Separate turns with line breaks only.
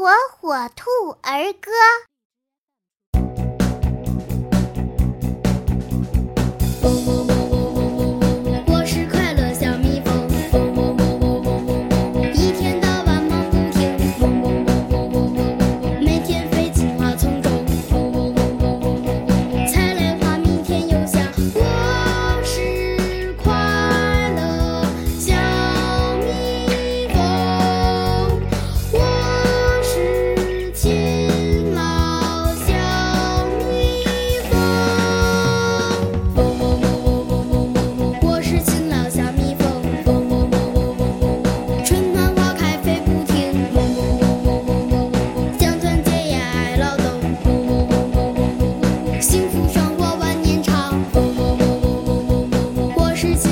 火火兔儿歌》。世界